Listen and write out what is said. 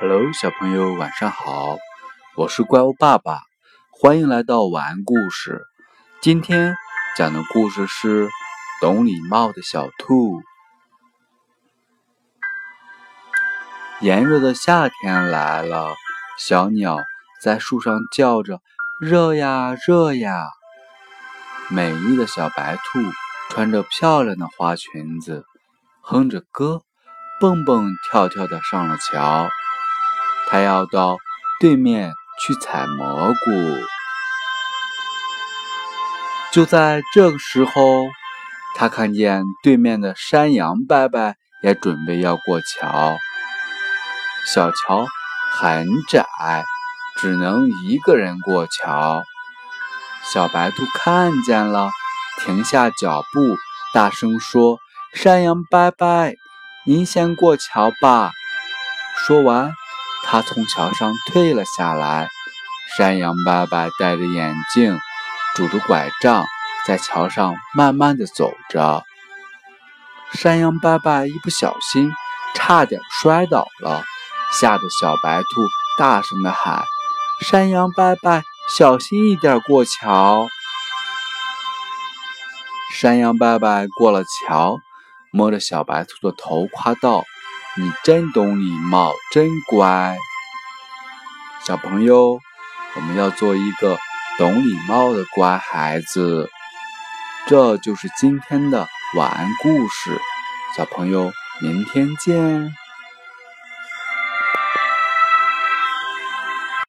Hello，小朋友，晚上好！我是怪物爸爸，欢迎来到晚安故事。今天讲的故事是懂礼貌的小兔。炎热的夏天来了，小鸟在树上叫着：“热呀，热呀！”美丽的小白兔穿着漂亮的花裙子，哼着歌，蹦蹦跳跳的上了桥。他要到对面去采蘑菇。就在这个时候，他看见对面的山羊伯伯也准备要过桥。小桥很窄，只能一个人过桥。小白兔看见了，停下脚步，大声说：“山羊伯伯，您先过桥吧。”说完。他从桥上退了下来。山羊伯伯戴着眼镜，拄着拐杖，在桥上慢慢的走着。山羊伯伯一不小心，差点摔倒了，吓得小白兔大声的喊：“山羊伯伯，小心一点过桥！”山羊伯伯过了桥，摸着小白兔的头，夸道。你真懂礼貌，真乖，小朋友，我们要做一个懂礼貌的乖孩子。这就是今天的晚安故事，小朋友，明天见。